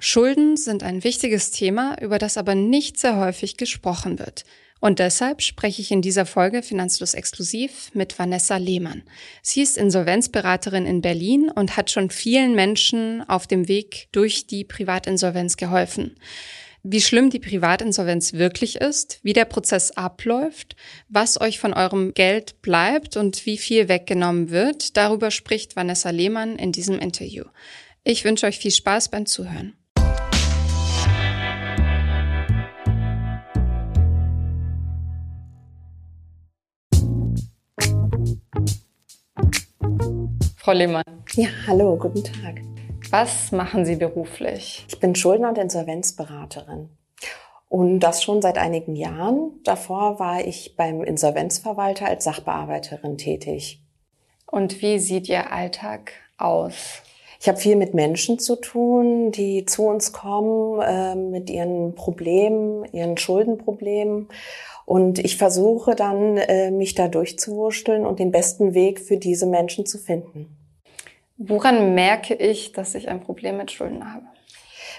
Schulden sind ein wichtiges Thema, über das aber nicht sehr häufig gesprochen wird. Und deshalb spreche ich in dieser Folge Finanzlos exklusiv mit Vanessa Lehmann. Sie ist Insolvenzberaterin in Berlin und hat schon vielen Menschen auf dem Weg durch die Privatinsolvenz geholfen. Wie schlimm die Privatinsolvenz wirklich ist, wie der Prozess abläuft, was euch von eurem Geld bleibt und wie viel weggenommen wird, darüber spricht Vanessa Lehmann in diesem Interview. Ich wünsche euch viel Spaß beim Zuhören. Frau Lehmann. Ja, hallo, guten Tag. Was machen Sie beruflich? Ich bin Schuldner- und Insolvenzberaterin. Und das schon seit einigen Jahren. Davor war ich beim Insolvenzverwalter als Sachbearbeiterin tätig. Und wie sieht Ihr Alltag aus? Ich habe viel mit Menschen zu tun, die zu uns kommen äh, mit ihren Problemen, ihren Schuldenproblemen. Und ich versuche dann, äh, mich da durchzuwurschteln und den besten Weg für diese Menschen zu finden. Woran merke ich, dass ich ein Problem mit Schulden habe?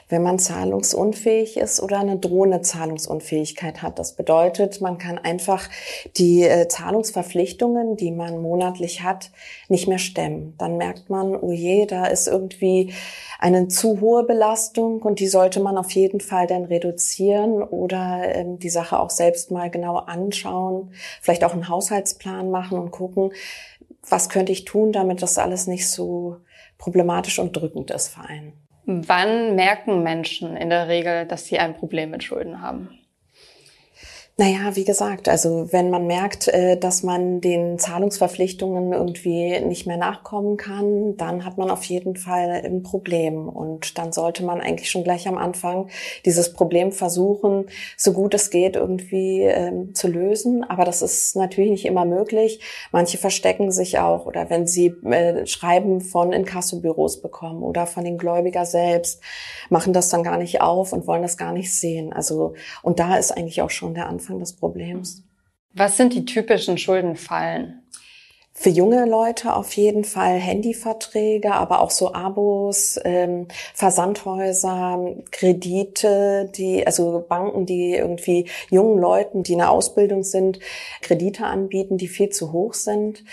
Wenn man zahlungsunfähig ist oder eine drohende Zahlungsunfähigkeit hat. Das bedeutet, man kann einfach die äh, Zahlungsverpflichtungen, die man monatlich hat, nicht mehr stemmen. Dann merkt man, oh je, da ist irgendwie eine zu hohe Belastung und die sollte man auf jeden Fall dann reduzieren oder ähm, die Sache auch selbst mal genau anschauen, vielleicht auch einen Haushaltsplan machen und gucken, was könnte ich tun, damit das alles nicht so problematisch und drückend ist für einen. Wann merken Menschen in der Regel, dass sie ein Problem mit Schulden haben? Naja, wie gesagt, also wenn man merkt, äh, dass man den Zahlungsverpflichtungen irgendwie nicht mehr nachkommen kann, dann hat man auf jeden Fall ein Problem. Und dann sollte man eigentlich schon gleich am Anfang dieses Problem versuchen, so gut es geht, irgendwie ähm, zu lösen. Aber das ist natürlich nicht immer möglich. Manche verstecken sich auch oder wenn sie äh, Schreiben von Inkassobüros bekommen oder von den Gläubiger selbst, machen das dann gar nicht auf und wollen das gar nicht sehen. Also, und da ist eigentlich auch schon der Anfang Anfang des Problems. Was sind die typischen Schuldenfallen? Für junge Leute auf jeden Fall Handyverträge, aber auch so Abos, ähm, Versandhäuser, Kredite, die, also Banken, die irgendwie jungen Leuten, die in der Ausbildung sind, Kredite anbieten, die viel zu hoch sind.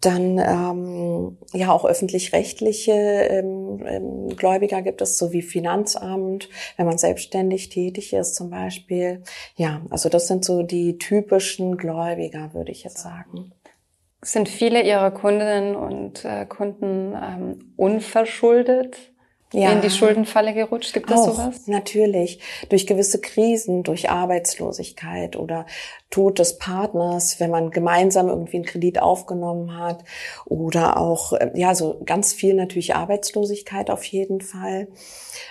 Dann ähm, ja auch öffentlich-rechtliche ähm, ähm, Gläubiger gibt es, so wie Finanzamt, wenn man selbstständig tätig ist zum Beispiel. Ja, also das sind so die typischen Gläubiger, würde ich jetzt sagen. Sind viele Ihrer Kundinnen und äh, Kunden ähm, unverschuldet ja. in die Schuldenfalle gerutscht? Gibt es sowas? Natürlich. Durch gewisse Krisen, durch Arbeitslosigkeit oder Tod des Partners, wenn man gemeinsam irgendwie einen Kredit aufgenommen hat oder auch, äh, ja, so ganz viel natürlich Arbeitslosigkeit auf jeden Fall.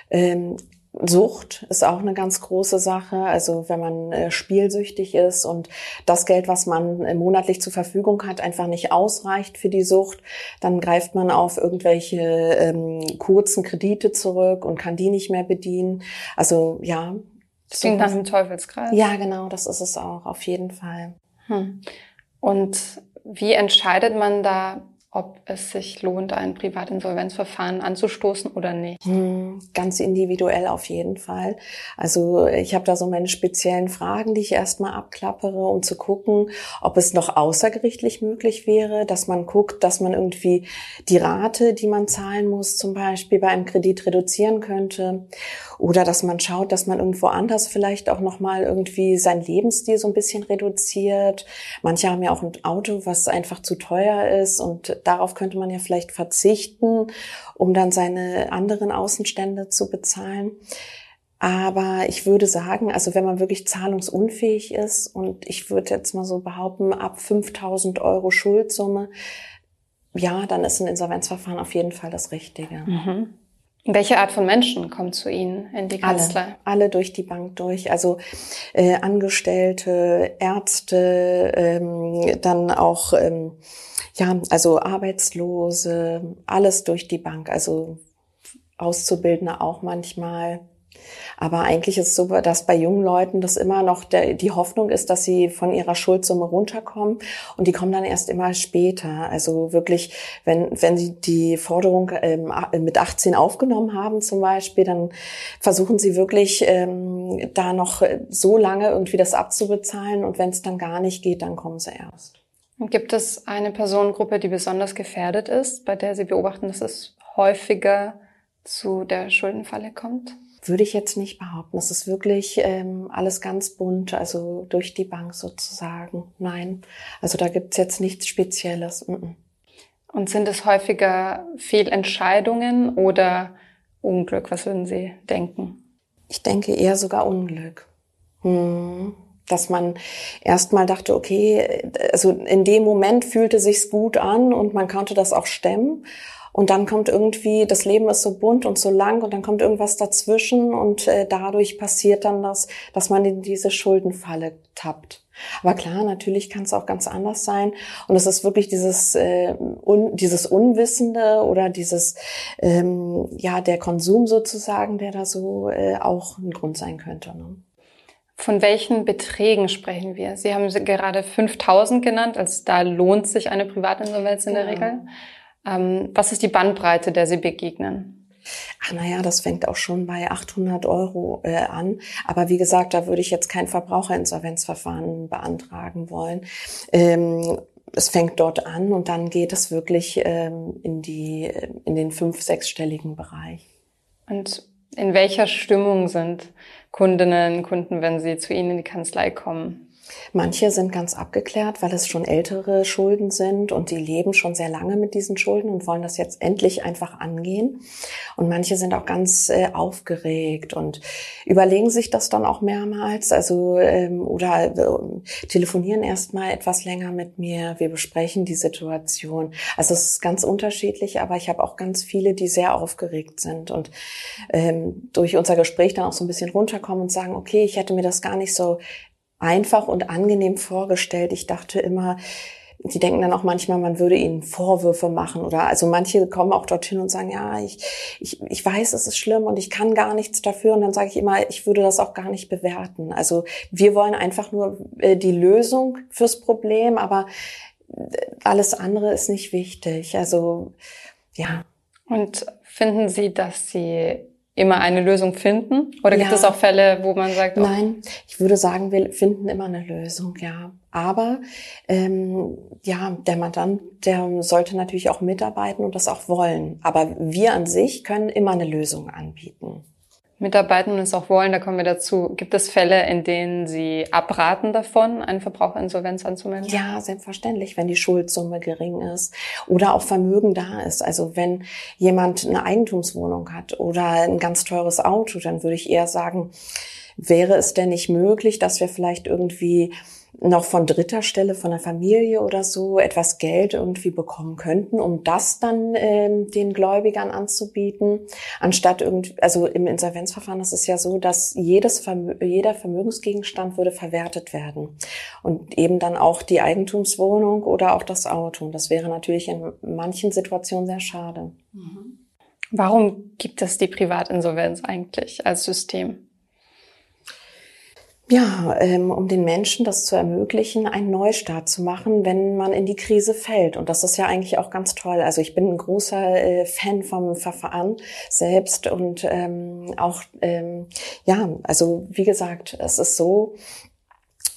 Ähm, Sucht ist auch eine ganz große Sache. Also wenn man äh, spielsüchtig ist und das Geld, was man äh, monatlich zur Verfügung hat, einfach nicht ausreicht für die Sucht, dann greift man auf irgendwelche ähm, kurzen Kredite zurück und kann die nicht mehr bedienen. Also ja. Das klingt nach einem Teufelskreis. Ja, genau, das ist es auch, auf jeden Fall. Hm. Und wie entscheidet man da, ob es sich lohnt, ein Privatinsolvenzverfahren anzustoßen oder nicht? Hm, ganz individuell auf jeden Fall. Also ich habe da so meine speziellen Fragen, die ich erstmal abklappere, um zu gucken, ob es noch außergerichtlich möglich wäre, dass man guckt, dass man irgendwie die Rate, die man zahlen muss, zum Beispiel bei einem Kredit reduzieren könnte. Oder dass man schaut, dass man irgendwo anders vielleicht auch nochmal irgendwie sein Lebensstil so ein bisschen reduziert. Manche haben ja auch ein Auto, was einfach zu teuer ist und darauf könnte man ja vielleicht verzichten, um dann seine anderen Außenstände zu bezahlen. Aber ich würde sagen, also wenn man wirklich zahlungsunfähig ist und ich würde jetzt mal so behaupten, ab 5000 Euro Schuldsumme, ja, dann ist ein Insolvenzverfahren auf jeden Fall das Richtige. Mhm. Welche Art von Menschen kommt zu Ihnen in die Kanzlei? Alle, alle durch die Bank durch. Also äh, Angestellte, Ärzte, ähm, dann auch ähm, ja, also Arbeitslose, alles durch die Bank. Also Auszubildende auch manchmal. Aber eigentlich ist es so, dass bei jungen Leuten das immer noch der, die Hoffnung ist, dass sie von ihrer Schuldsumme runterkommen und die kommen dann erst immer später. Also wirklich, wenn, wenn sie die Forderung ähm, mit 18 aufgenommen haben zum Beispiel, dann versuchen sie wirklich ähm, da noch so lange irgendwie das abzubezahlen und wenn es dann gar nicht geht, dann kommen sie erst. Gibt es eine Personengruppe, die besonders gefährdet ist, bei der Sie beobachten, dass es häufiger zu der Schuldenfalle kommt? würde ich jetzt nicht behaupten. Es ist wirklich ähm, alles ganz bunt, also durch die Bank sozusagen. Nein, also da gibt's jetzt nichts Spezielles. Und sind es häufiger Fehlentscheidungen oder Unglück? Was würden Sie denken? Ich denke eher sogar Unglück. Hm. Dass man erstmal dachte, okay, also in dem Moment fühlte sich's gut an und man konnte das auch stemmen. Und dann kommt irgendwie, das Leben ist so bunt und so lang und dann kommt irgendwas dazwischen und äh, dadurch passiert dann das, dass man in diese Schuldenfalle tappt. Aber klar, natürlich kann es auch ganz anders sein. Und es ist wirklich dieses, äh, un, dieses Unwissende oder dieses, ähm, ja, der Konsum sozusagen, der da so äh, auch ein Grund sein könnte. Ne? Von welchen Beträgen sprechen wir? Sie haben gerade 5000 genannt, als da lohnt sich eine Privatinsolvenz in der ja. Regel. Ähm, was ist die Bandbreite, der Sie begegnen? Ach, naja, das fängt auch schon bei 800 Euro äh, an. Aber wie gesagt, da würde ich jetzt kein Verbraucherinsolvenzverfahren beantragen wollen. Ähm, es fängt dort an und dann geht es wirklich ähm, in die in den fünf sechsstelligen Bereich. Und in welcher Stimmung sind Kundinnen, Kunden, wenn sie zu Ihnen in die Kanzlei kommen? Manche sind ganz abgeklärt, weil es schon ältere Schulden sind und die leben schon sehr lange mit diesen Schulden und wollen das jetzt endlich einfach angehen. Und manche sind auch ganz äh, aufgeregt und überlegen sich das dann auch mehrmals, also ähm, oder äh, telefonieren erstmal etwas länger mit mir. Wir besprechen die Situation. Also es ist ganz unterschiedlich, aber ich habe auch ganz viele, die sehr aufgeregt sind und ähm, durch unser Gespräch dann auch so ein bisschen runterkommen und sagen, okay, ich hätte mir das gar nicht so einfach und angenehm vorgestellt. Ich dachte immer, die denken dann auch manchmal, man würde ihnen Vorwürfe machen oder also manche kommen auch dorthin und sagen, ja, ich, ich, ich weiß, es ist schlimm und ich kann gar nichts dafür und dann sage ich immer, ich würde das auch gar nicht bewerten. Also wir wollen einfach nur äh, die Lösung fürs Problem, aber äh, alles andere ist nicht wichtig. Also ja. Und finden Sie, dass Sie immer eine Lösung finden? Oder gibt ja. es auch Fälle, wo man sagt, oh. nein, ich würde sagen, wir finden immer eine Lösung, ja. Aber ähm, ja, der Mandant, der sollte natürlich auch mitarbeiten und das auch wollen. Aber wir an sich können immer eine Lösung anbieten mitarbeiten und es auch wollen, da kommen wir dazu. Gibt es Fälle, in denen Sie abraten davon, eine Verbraucherinsolvenz anzumelden? Ja, selbstverständlich, wenn die Schuldsumme gering ist oder auch Vermögen da ist. Also wenn jemand eine Eigentumswohnung hat oder ein ganz teures Auto, dann würde ich eher sagen, wäre es denn nicht möglich, dass wir vielleicht irgendwie noch von dritter Stelle, von der Familie oder so etwas Geld irgendwie bekommen könnten, um das dann ähm, den Gläubigern anzubieten, anstatt irgendwie, also im Insolvenzverfahren ist es ja so, dass jedes Vermö jeder Vermögensgegenstand würde verwertet werden und eben dann auch die Eigentumswohnung oder auch das Auto. Und das wäre natürlich in manchen Situationen sehr schade. Mhm. Warum gibt es die Privatinsolvenz eigentlich als System? Ja, ähm, um den Menschen das zu ermöglichen, einen Neustart zu machen, wenn man in die Krise fällt. Und das ist ja eigentlich auch ganz toll. Also ich bin ein großer äh, Fan vom Verfahren selbst und ähm, auch, ähm, ja, also wie gesagt, es ist so,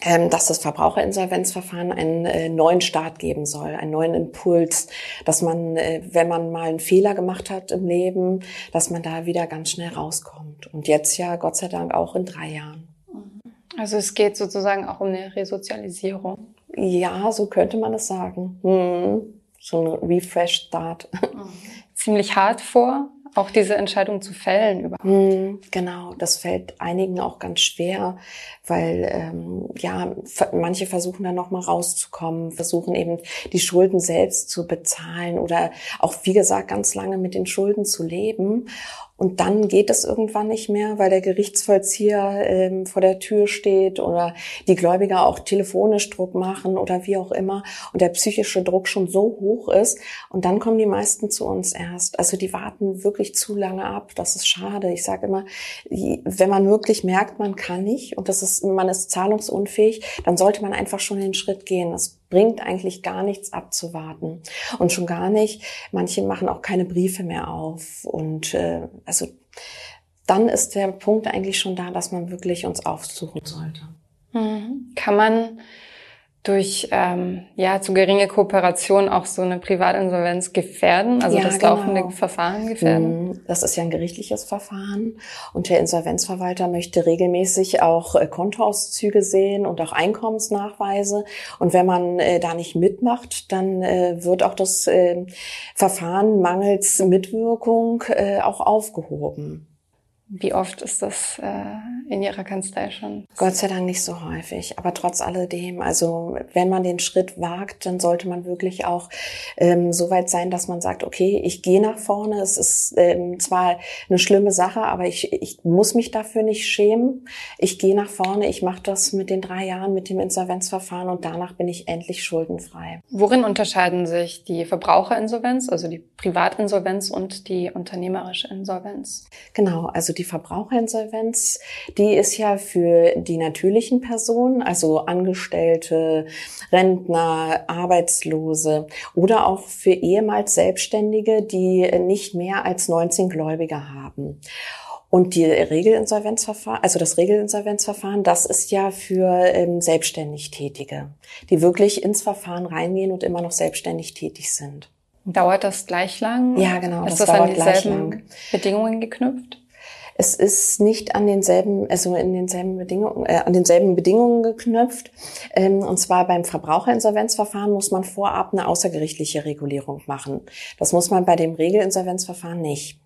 ähm, dass das Verbraucherinsolvenzverfahren einen äh, neuen Start geben soll, einen neuen Impuls, dass man, äh, wenn man mal einen Fehler gemacht hat im Leben, dass man da wieder ganz schnell rauskommt. Und jetzt ja, Gott sei Dank, auch in drei Jahren. Also es geht sozusagen auch um eine Resozialisierung. Ja, so könnte man es sagen. Hm. So ein Refresh Start. Mhm. Ziemlich hart vor, auch diese Entscheidung zu fällen überhaupt. Hm, genau, das fällt einigen auch ganz schwer, weil ähm, ja manche versuchen dann noch mal rauszukommen, versuchen eben die Schulden selbst zu bezahlen oder auch wie gesagt ganz lange mit den Schulden zu leben Und dann geht es irgendwann nicht mehr, weil der Gerichtsvollzieher ähm, vor der Tür steht oder die Gläubiger auch telefonisch Druck machen oder wie auch immer und der psychische Druck schon so hoch ist. Und dann kommen die meisten zu uns erst. Also die warten wirklich zu lange ab. Das ist schade. Ich sage immer, wenn man wirklich merkt, man kann nicht und das ist, man ist zahlungsunfähig, dann sollte man einfach schon den Schritt gehen. Das bringt eigentlich gar nichts abzuwarten. Und schon gar nicht, manche machen auch keine Briefe mehr auf. Und äh, also dann ist der Punkt eigentlich schon da, dass man wirklich uns aufsuchen sollte. Mhm. Kann man durch ähm, ja zu geringe Kooperation auch so eine Privatinsolvenz gefährden, also ja, das genau. laufende Verfahren gefährden? Mhm. Das ist ja ein gerichtliches Verfahren und der Insolvenzverwalter möchte regelmäßig auch äh, Kontoauszüge sehen und auch Einkommensnachweise und wenn man äh, da nicht mitmacht, dann äh, wird auch das äh, Verfahren mangels Mitwirkung äh, auch aufgehoben. Wie oft ist das äh, in Ihrer Kanzlei schon? Gott sei Dank nicht so häufig, aber trotz alledem, also wenn man den Schritt wagt, dann sollte man wirklich auch ähm, so weit sein, dass man sagt, okay, ich gehe nach vorne. Es ist ähm, zwar eine schlimme Sache, aber ich, ich muss mich dafür nicht schämen. Ich gehe nach vorne, ich mache das mit den drei Jahren, mit dem Insolvenzverfahren und danach bin ich endlich schuldenfrei. Worin unterscheiden sich die Verbraucherinsolvenz, also die Privatinsolvenz und die unternehmerische Insolvenz? Genau, also die Verbraucherinsolvenz, die ist ja für die natürlichen Personen, also Angestellte, Rentner, Arbeitslose oder auch für ehemals Selbstständige, die nicht mehr als 19 Gläubiger haben. Und die Regelinsolvenzverfahren, also das Regelinsolvenzverfahren, das ist ja für ähm, selbstständig Tätige, die wirklich ins Verfahren reingehen und immer noch selbstständig tätig sind. Dauert das gleich lang? Ja, genau. Ist das, das an dieselben Bedingungen geknüpft? Es ist nicht an denselben, also in denselben Bedingungen, äh, an denselben Bedingungen geknüpft. Ähm, und zwar beim Verbraucherinsolvenzverfahren muss man vorab eine außergerichtliche Regulierung machen. Das muss man bei dem Regelinsolvenzverfahren nicht.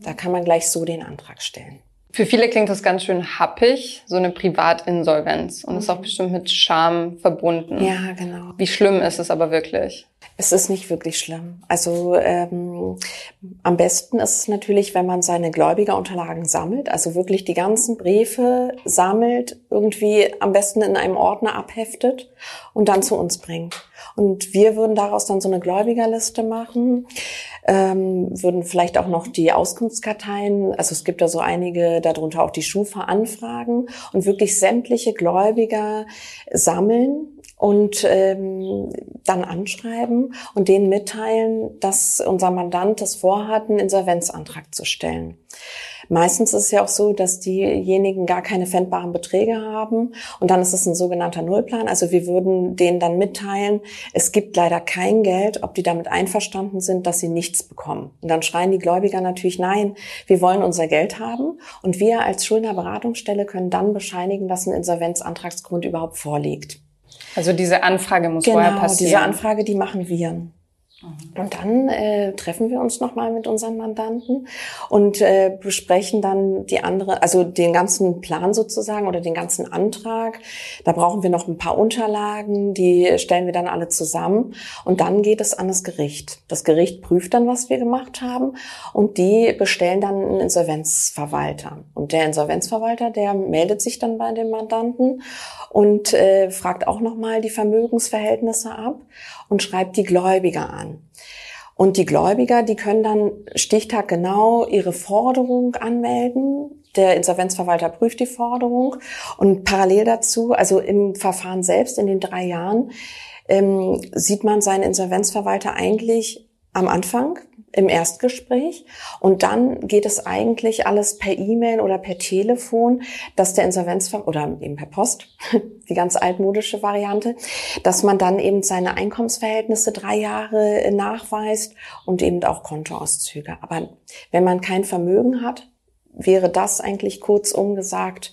Da kann man gleich so den Antrag stellen. Für viele klingt das ganz schön happig, so eine Privatinsolvenz. Und mhm. ist auch bestimmt mit Scham verbunden. Ja, genau. Wie schlimm ist es aber wirklich? Es ist nicht wirklich schlimm. Also ähm, am besten ist es natürlich, wenn man seine Gläubigerunterlagen sammelt, also wirklich die ganzen Briefe sammelt, irgendwie am besten in einem Ordner abheftet und dann zu uns bringt. Und wir würden daraus dann so eine Gläubigerliste machen, ähm, würden vielleicht auch noch die Auskunftskarteien, also es gibt da so einige, darunter auch die Schufa anfragen und wirklich sämtliche Gläubiger sammeln und ähm, dann anschreiben und denen mitteilen, dass unser Mandant das vorhat, einen Insolvenzantrag zu stellen. Meistens ist es ja auch so, dass diejenigen gar keine fändbaren Beträge haben und dann ist es ein sogenannter Nullplan. Also wir würden denen dann mitteilen, es gibt leider kein Geld, ob die damit einverstanden sind, dass sie nichts bekommen. Und dann schreien die Gläubiger natürlich, nein, wir wollen unser Geld haben und wir als Schuldnerberatungsstelle können dann bescheinigen, dass ein Insolvenzantragsgrund überhaupt vorliegt. Also diese Anfrage muss genau, vorher passieren. Diese Anfrage, die machen wir. Und dann äh, treffen wir uns nochmal mit unseren Mandanten und äh, besprechen dann die andere, also den ganzen Plan sozusagen oder den ganzen Antrag. Da brauchen wir noch ein paar Unterlagen, die stellen wir dann alle zusammen und dann geht es an das Gericht. Das Gericht prüft dann, was wir gemacht haben und die bestellen dann einen Insolvenzverwalter. Und der Insolvenzverwalter, der meldet sich dann bei dem Mandanten und äh, fragt auch nochmal die Vermögensverhältnisse ab und schreibt die Gläubiger an. Und die Gläubiger, die können dann stichtaggenau ihre Forderung anmelden. Der Insolvenzverwalter prüft die Forderung und parallel dazu, also im Verfahren selbst in den drei Jahren, ähm, sieht man seinen Insolvenzverwalter eigentlich am Anfang im Erstgespräch und dann geht es eigentlich alles per E-Mail oder per Telefon, dass der Insolvenzver oder eben per Post, die ganz altmodische Variante, dass man dann eben seine Einkommensverhältnisse drei Jahre nachweist und eben auch Kontoauszüge. Aber wenn man kein Vermögen hat, wäre das eigentlich kurzum gesagt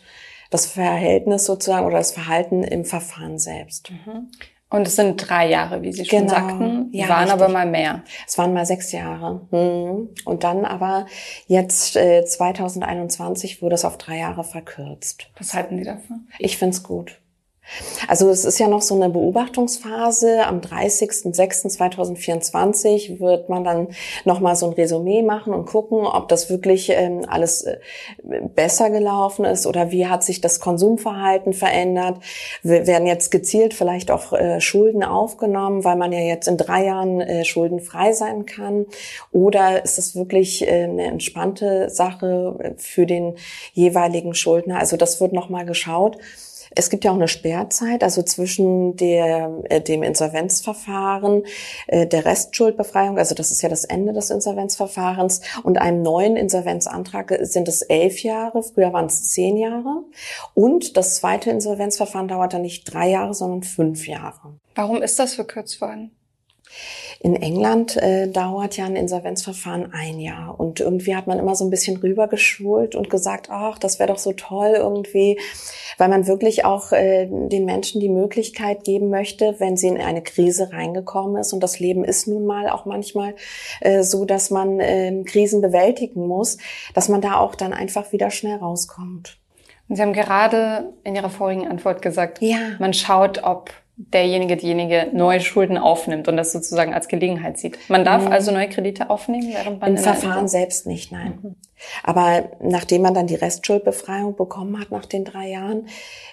das Verhältnis sozusagen oder das Verhalten im Verfahren selbst. Mhm. Und es sind drei Jahre, wie Sie schon genau. sagten, ja, waren richtig. aber mal mehr. Es waren mal sechs Jahre. Hm. Und dann aber jetzt äh, 2021 wurde es auf drei Jahre verkürzt. Was halten Sie davon? Ich find's gut. Also es ist ja noch so eine Beobachtungsphase. Am 30.06.2024 wird man dann nochmal so ein Resümee machen und gucken, ob das wirklich ähm, alles äh, besser gelaufen ist oder wie hat sich das Konsumverhalten verändert. Wir werden jetzt gezielt vielleicht auch äh, Schulden aufgenommen, weil man ja jetzt in drei Jahren äh, schuldenfrei sein kann. Oder ist es wirklich äh, eine entspannte Sache für den jeweiligen Schuldner? Also das wird nochmal geschaut. Es gibt ja auch eine Sperrzeit, also zwischen der, äh, dem Insolvenzverfahren, äh, der Restschuldbefreiung, also das ist ja das Ende des Insolvenzverfahrens, und einem neuen Insolvenzantrag sind es elf Jahre, früher waren es zehn Jahre. Und das zweite Insolvenzverfahren dauert dann nicht drei Jahre, sondern fünf Jahre. Warum ist das verkürzt worden? In England äh, dauert ja ein Insolvenzverfahren ein Jahr und irgendwie hat man immer so ein bisschen rübergeschult und gesagt, ach, das wäre doch so toll irgendwie, weil man wirklich auch äh, den Menschen die Möglichkeit geben möchte, wenn sie in eine Krise reingekommen ist und das Leben ist nun mal auch manchmal äh, so, dass man äh, Krisen bewältigen muss, dass man da auch dann einfach wieder schnell rauskommt. Und Sie haben gerade in Ihrer vorigen Antwort gesagt, ja. man schaut, ob derjenige, diejenige neue Schulden aufnimmt und das sozusagen als Gelegenheit sieht. Man darf mhm. also neue Kredite aufnehmen, während man im Verfahren selbst nicht, nein. Mhm. Aber nachdem man dann die Restschuldbefreiung bekommen hat nach den drei Jahren,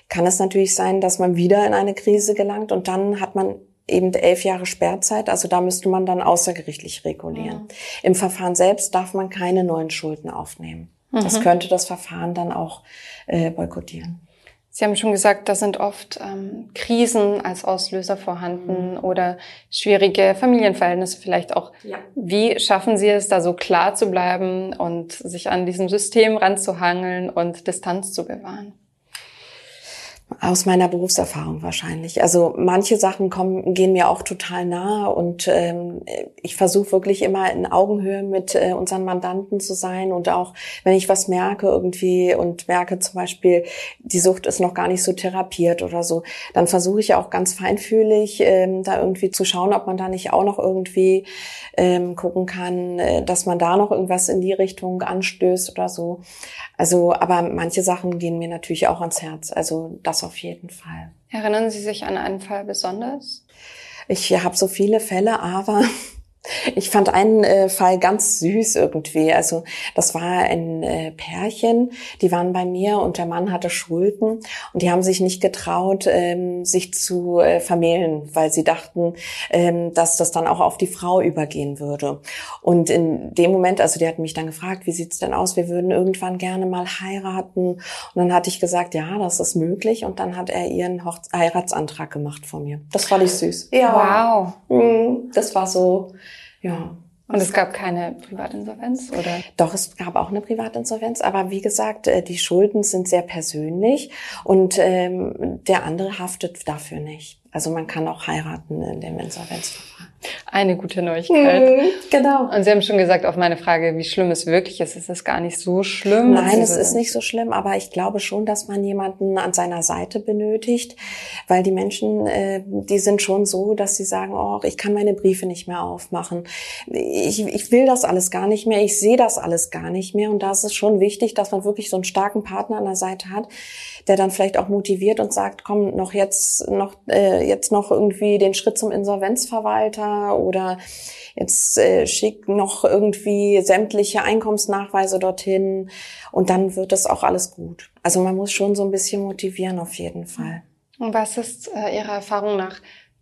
kann es natürlich sein, dass man wieder in eine Krise gelangt und dann hat man eben elf Jahre Sperrzeit. Also da müsste man dann außergerichtlich regulieren. Mhm. Im Verfahren selbst darf man keine neuen Schulden aufnehmen. Das mhm. könnte das Verfahren dann auch äh, boykottieren. Sie haben schon gesagt, da sind oft ähm, Krisen als Auslöser vorhanden mhm. oder schwierige Familienverhältnisse vielleicht auch. Ja. Wie schaffen Sie es, da so klar zu bleiben und sich an diesem System ranzuhangeln und Distanz zu bewahren? Aus meiner Berufserfahrung wahrscheinlich. Also manche Sachen kommen, gehen mir auch total nahe und ähm, ich versuche wirklich immer in Augenhöhe mit äh, unseren Mandanten zu sein und auch wenn ich was merke irgendwie und merke zum Beispiel, die Sucht ist noch gar nicht so therapiert oder so, dann versuche ich auch ganz feinfühlig ähm, da irgendwie zu schauen, ob man da nicht auch noch irgendwie ähm, gucken kann, äh, dass man da noch irgendwas in die Richtung anstößt oder so. Also, aber manche Sachen gehen mir natürlich auch ans Herz. Also das auf jeden Fall. Erinnern Sie sich an einen Fall besonders? Ich habe so viele Fälle, aber ich fand einen äh, Fall ganz süß irgendwie. Also das war ein äh, Pärchen, die waren bei mir und der Mann hatte Schulden und die haben sich nicht getraut, ähm, sich zu äh, vermählen, weil sie dachten, ähm, dass das dann auch auf die Frau übergehen würde. Und in dem Moment, also die hat mich dann gefragt, wie sieht's denn aus? Wir würden irgendwann gerne mal heiraten. Und dann hatte ich gesagt, ja, das ist möglich. Und dann hat er ihren Hoch Heiratsantrag gemacht von mir. Das fand ich süß. Ja. Wow. Mhm. Das war so ja. Und es gab keine Privatinsolvenz, oder? Doch, es gab auch eine Privatinsolvenz, aber wie gesagt, äh, die Schulden sind sehr persönlich und ähm, der andere haftet dafür nicht. Also man kann auch heiraten in dem Insolvenzverfahren. Eine gute Neuigkeit. Mhm, genau. Und Sie haben schon gesagt, auf meine Frage, wie schlimm es wirklich ist, ist es gar nicht so schlimm. Nein, es ist nicht so schlimm, aber ich glaube schon, dass man jemanden an seiner Seite benötigt, weil die Menschen, äh, die sind schon so, dass sie sagen, oh, ich kann meine Briefe nicht mehr aufmachen. Ich, ich will das alles gar nicht mehr, ich sehe das alles gar nicht mehr. Und da ist es schon wichtig, dass man wirklich so einen starken Partner an der Seite hat, der dann vielleicht auch motiviert und sagt, komm, noch jetzt, noch, äh, jetzt noch irgendwie den Schritt zum Insolvenzverwalter oder jetzt äh, schick noch irgendwie sämtliche Einkommensnachweise dorthin und dann wird das auch alles gut. Also man muss schon so ein bisschen motivieren auf jeden Fall. Und was ist äh, Ihrer Erfahrung nach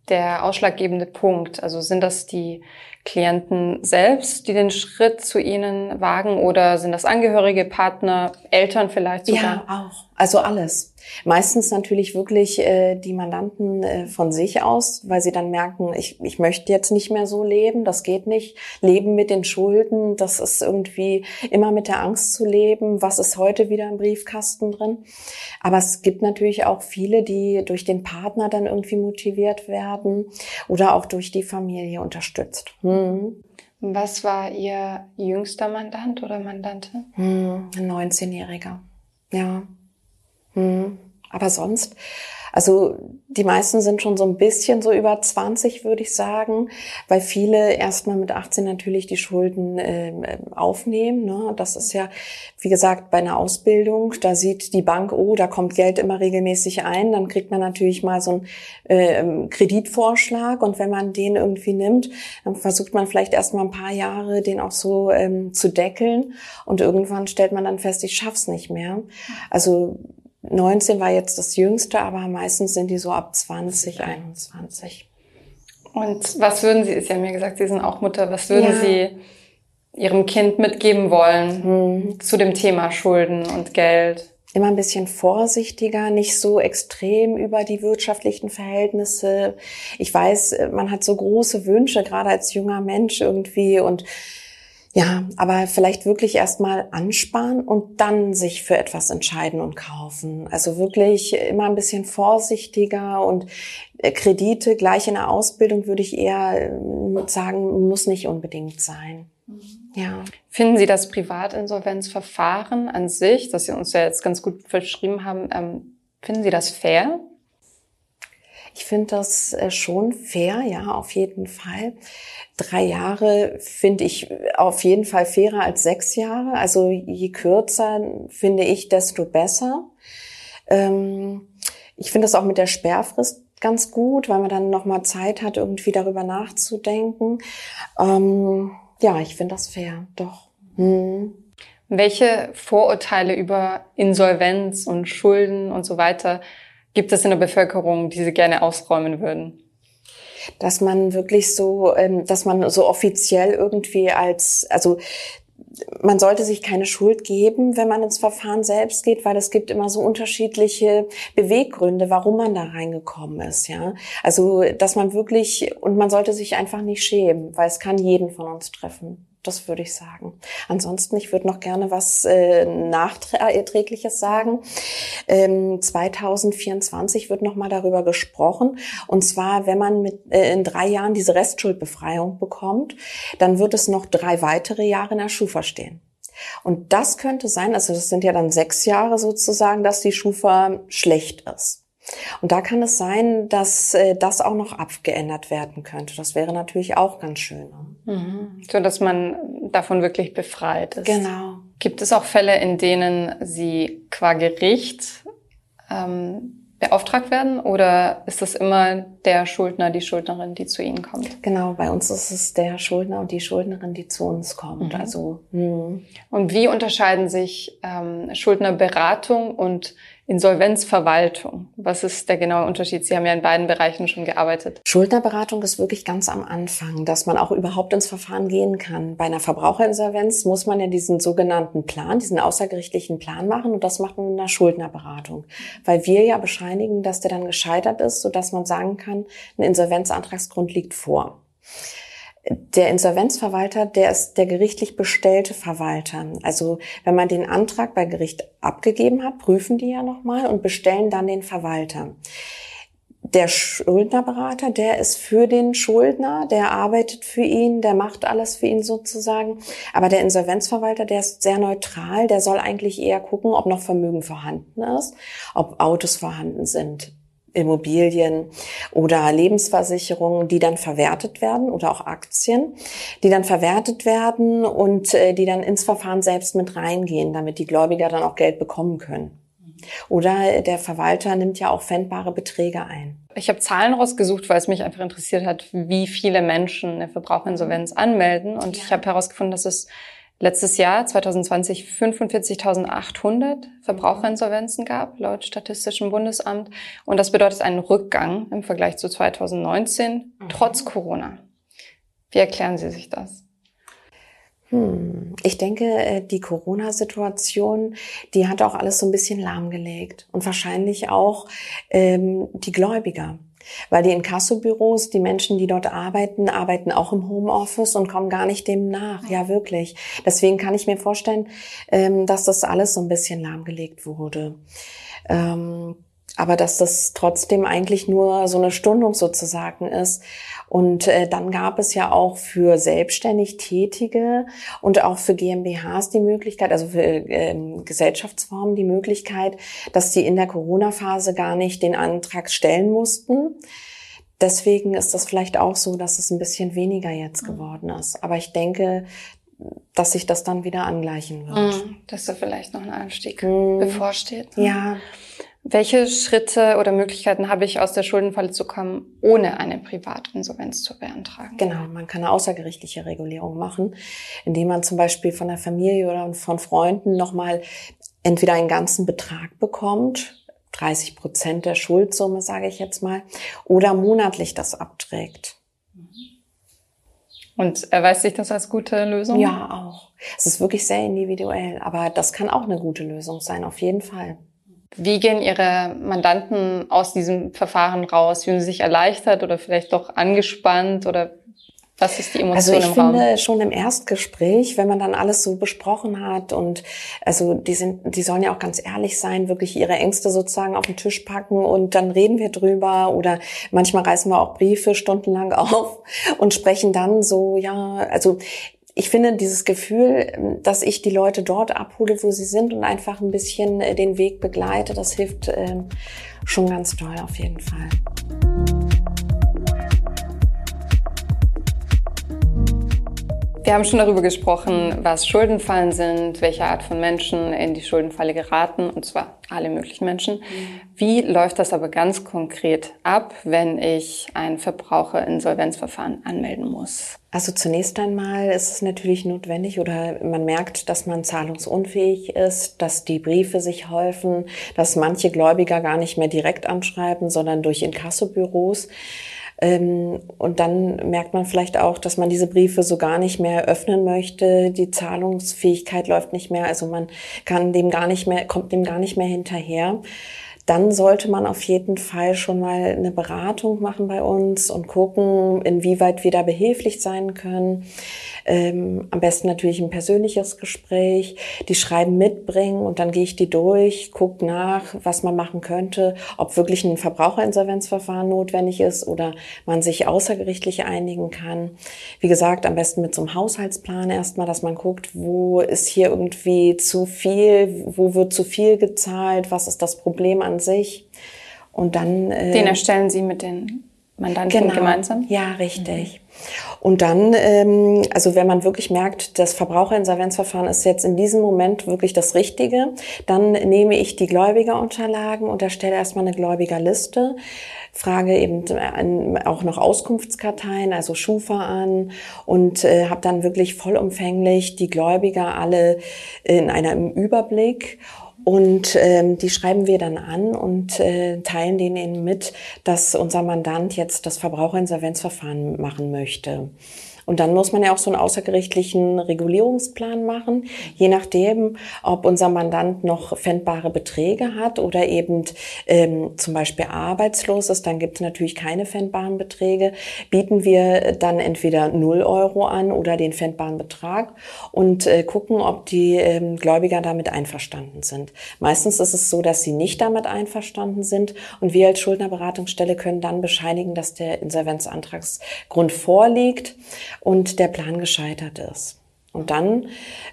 der ausschlaggebende Punkt? Also sind das die Klienten selbst, die den Schritt zu ihnen wagen oder sind das Angehörige, Partner, Eltern vielleicht sogar? Ja, auch. Also alles. Meistens natürlich wirklich äh, die Mandanten äh, von sich aus, weil sie dann merken, ich, ich möchte jetzt nicht mehr so leben, das geht nicht. Leben mit den Schulden, das ist irgendwie immer mit der Angst zu leben, was ist heute wieder im Briefkasten drin. Aber es gibt natürlich auch viele, die durch den Partner dann irgendwie motiviert werden oder auch durch die Familie unterstützt. Hm. Was war Ihr jüngster Mandant oder Mandante? Hm, ein 19-Jähriger. Ja. Hm. Aber sonst also die meisten sind schon so ein bisschen so über 20, würde ich sagen, weil viele erstmal mit 18 natürlich die Schulden äh, aufnehmen. Ne? Das ist ja, wie gesagt, bei einer Ausbildung, da sieht die Bank, oh, da kommt Geld immer regelmäßig ein, dann kriegt man natürlich mal so einen äh, Kreditvorschlag und wenn man den irgendwie nimmt, dann versucht man vielleicht erstmal ein paar Jahre den auch so ähm, zu deckeln und irgendwann stellt man dann fest, ich schaff's nicht mehr. Also 19 war jetzt das jüngste, aber meistens sind die so ab 20, 21. Und was würden Sie, Sie haben ja gesagt, Sie sind auch Mutter, was würden ja. Sie Ihrem Kind mitgeben wollen hm. zu dem Thema Schulden und Geld? Immer ein bisschen vorsichtiger, nicht so extrem über die wirtschaftlichen Verhältnisse. Ich weiß, man hat so große Wünsche, gerade als junger Mensch irgendwie und ja, aber vielleicht wirklich erstmal ansparen und dann sich für etwas entscheiden und kaufen. Also wirklich immer ein bisschen vorsichtiger und äh, Kredite gleich in der Ausbildung würde ich eher äh, sagen, muss nicht unbedingt sein. Mhm. Ja. Finden Sie das Privatinsolvenzverfahren an sich, das Sie uns ja jetzt ganz gut verschrieben haben, ähm, finden Sie das fair? Ich finde das äh, schon fair, ja, auf jeden Fall. Drei Jahre finde ich auf jeden Fall fairer als sechs Jahre. Also je kürzer finde ich, desto besser. Ähm, ich finde das auch mit der Sperrfrist ganz gut, weil man dann noch mal Zeit hat, irgendwie darüber nachzudenken. Ähm, ja, ich finde das fair, doch. Hm. Welche Vorurteile über Insolvenz und Schulden und so weiter gibt es in der Bevölkerung, die Sie gerne ausräumen würden? Dass man wirklich so, ähm, dass man so offiziell irgendwie als, also man sollte sich keine Schuld geben, wenn man ins Verfahren selbst geht, weil es gibt immer so unterschiedliche Beweggründe, warum man da reingekommen ist, ja. Also, dass man wirklich, und man sollte sich einfach nicht schämen, weil es kann jeden von uns treffen. Das würde ich sagen. Ansonsten, ich würde noch gerne was äh, Nachträgliches sagen. Ähm, 2024 wird noch mal darüber gesprochen. Und zwar, wenn man mit, äh, in drei Jahren diese Restschuldbefreiung bekommt, dann wird es noch drei weitere Jahre in der Schufa stehen. Und das könnte sein, also das sind ja dann sechs Jahre sozusagen, dass die Schufa schlecht ist. Und da kann es sein, dass äh, das auch noch abgeändert werden könnte. Das wäre natürlich auch ganz schön. Ne? Mhm. So dass man davon wirklich befreit ist. Genau. Gibt es auch Fälle, in denen Sie qua Gericht ähm, beauftragt werden oder ist das immer der Schuldner, die Schuldnerin, die zu Ihnen kommt? Genau, bei uns ist es der Schuldner und die Schuldnerin, die zu uns kommt. Mhm. Also mh. und wie unterscheiden sich ähm, Schuldnerberatung und Insolvenzverwaltung. Was ist der genaue Unterschied? Sie haben ja in beiden Bereichen schon gearbeitet. Schuldnerberatung ist wirklich ganz am Anfang, dass man auch überhaupt ins Verfahren gehen kann. Bei einer Verbraucherinsolvenz muss man ja diesen sogenannten Plan, diesen außergerichtlichen Plan machen und das macht man in einer Schuldnerberatung. Weil wir ja bescheinigen, dass der dann gescheitert ist, sodass man sagen kann, ein Insolvenzantragsgrund liegt vor. Der Insolvenzverwalter, der ist der gerichtlich bestellte Verwalter. Also wenn man den Antrag bei Gericht abgegeben hat, prüfen die ja nochmal und bestellen dann den Verwalter. Der Schuldnerberater, der ist für den Schuldner, der arbeitet für ihn, der macht alles für ihn sozusagen. Aber der Insolvenzverwalter, der ist sehr neutral, der soll eigentlich eher gucken, ob noch Vermögen vorhanden ist, ob Autos vorhanden sind, Immobilien oder Lebensversicherungen, die dann verwertet werden oder auch Aktien, die dann verwertet werden und äh, die dann ins Verfahren selbst mit reingehen, damit die Gläubiger dann auch Geld bekommen können. Oder der Verwalter nimmt ja auch fändbare Beträge ein. Ich habe Zahlen rausgesucht, weil es mich einfach interessiert hat, wie viele Menschen eine Verbraucherinsolvenz anmelden. Und ja. ich habe herausgefunden, dass es letztes Jahr, 2020, 45.800 Verbraucherinsolvenzen gab, laut Statistischem Bundesamt. Und das bedeutet einen Rückgang im Vergleich zu 2019, mhm. trotz Corona. Wie erklären Sie sich das? Hm. Ich denke, äh, die Corona-Situation, die hat auch alles so ein bisschen lahmgelegt und wahrscheinlich auch ähm, die Gläubiger. Weil die Inkassobüros, die Menschen, die dort arbeiten, arbeiten auch im Homeoffice und kommen gar nicht dem nach. Ja, wirklich. Deswegen kann ich mir vorstellen, ähm, dass das alles so ein bisschen lahmgelegt wurde. Ähm, aber dass das trotzdem eigentlich nur so eine Stundung sozusagen ist. Und äh, dann gab es ja auch für selbstständig Tätige und auch für GmbHs die Möglichkeit, also für ähm, Gesellschaftsformen die Möglichkeit, dass die in der Corona-Phase gar nicht den Antrag stellen mussten. Deswegen ist das vielleicht auch so, dass es ein bisschen weniger jetzt geworden ist. Aber ich denke, dass sich das dann wieder angleichen wird. Mm, dass da vielleicht noch ein Anstieg mm. bevorsteht. Ne? Ja. Welche Schritte oder Möglichkeiten habe ich, aus der Schuldenfalle zu kommen, ohne eine Privatinsolvenz zu beantragen? Genau, man kann eine außergerichtliche Regulierung machen, indem man zum Beispiel von der Familie oder von Freunden nochmal entweder einen ganzen Betrag bekommt, 30 Prozent der Schuldsumme, sage ich jetzt mal, oder monatlich das abträgt. Und erweist sich das als gute Lösung? Ja, auch. Es ist wirklich sehr individuell, aber das kann auch eine gute Lösung sein, auf jeden Fall. Wie gehen Ihre Mandanten aus diesem Verfahren raus? Fühlen sie sich erleichtert oder vielleicht doch angespannt oder was ist die Emotion Also ich finde Raum? schon im Erstgespräch, wenn man dann alles so besprochen hat und also die sind, die sollen ja auch ganz ehrlich sein, wirklich ihre Ängste sozusagen auf den Tisch packen und dann reden wir drüber oder manchmal reißen wir auch Briefe stundenlang auf und sprechen dann so, ja, also ich finde dieses Gefühl, dass ich die Leute dort abhole, wo sie sind und einfach ein bisschen äh, den Weg begleite, das hilft ähm, schon ganz toll auf jeden Fall. Wir haben schon darüber gesprochen, was Schuldenfallen sind, welche Art von Menschen in die Schuldenfalle geraten, und zwar alle möglichen Menschen. Wie läuft das aber ganz konkret ab, wenn ich ein Verbraucherinsolvenzverfahren anmelden muss? Also zunächst einmal ist es natürlich notwendig oder man merkt, dass man zahlungsunfähig ist, dass die Briefe sich häufen, dass manche Gläubiger gar nicht mehr direkt anschreiben, sondern durch Inkassobüros. Ähm, und dann merkt man vielleicht auch, dass man diese Briefe so gar nicht mehr öffnen möchte. Die Zahlungsfähigkeit läuft nicht mehr. Also man kann dem gar nicht mehr, kommt dem gar nicht mehr hinterher dann sollte man auf jeden Fall schon mal eine Beratung machen bei uns und gucken, inwieweit wir da behilflich sein können. Ähm, am besten natürlich ein persönliches Gespräch, die Schreiben mitbringen und dann gehe ich die durch, gucke nach, was man machen könnte, ob wirklich ein Verbraucherinsolvenzverfahren notwendig ist oder man sich außergerichtlich einigen kann. Wie gesagt, am besten mit so einem Haushaltsplan erstmal, dass man guckt, wo ist hier irgendwie zu viel, wo wird zu viel gezahlt, was ist das Problem an sich. Und dann. Äh, Den erstellen Sie mit den Mandanten genau. gemeinsam? Ja, richtig. Und dann, ähm, also wenn man wirklich merkt, das Verbraucherinsolvenzverfahren ist jetzt in diesem Moment wirklich das Richtige, dann nehme ich die Gläubigerunterlagen und erstelle erstmal eine Gläubigerliste, frage eben auch noch Auskunftskarteien, also Schufa an und äh, habe dann wirklich vollumfänglich die Gläubiger alle in einem Überblick und ähm, die schreiben wir dann an und äh, teilen denen mit, dass unser Mandant jetzt das Verbraucherinsolvenzverfahren machen möchte. Und dann muss man ja auch so einen außergerichtlichen Regulierungsplan machen, je nachdem, ob unser Mandant noch fändbare Beträge hat oder eben ähm, zum Beispiel arbeitslos ist, dann gibt es natürlich keine fändbaren Beträge. Bieten wir dann entweder 0 Euro an oder den fändbaren Betrag und äh, gucken, ob die ähm, Gläubiger damit einverstanden sind. Meistens ist es so, dass sie nicht damit einverstanden sind und wir als Schuldnerberatungsstelle können dann bescheinigen, dass der Insolvenzantragsgrund vorliegt und der Plan gescheitert ist. Und dann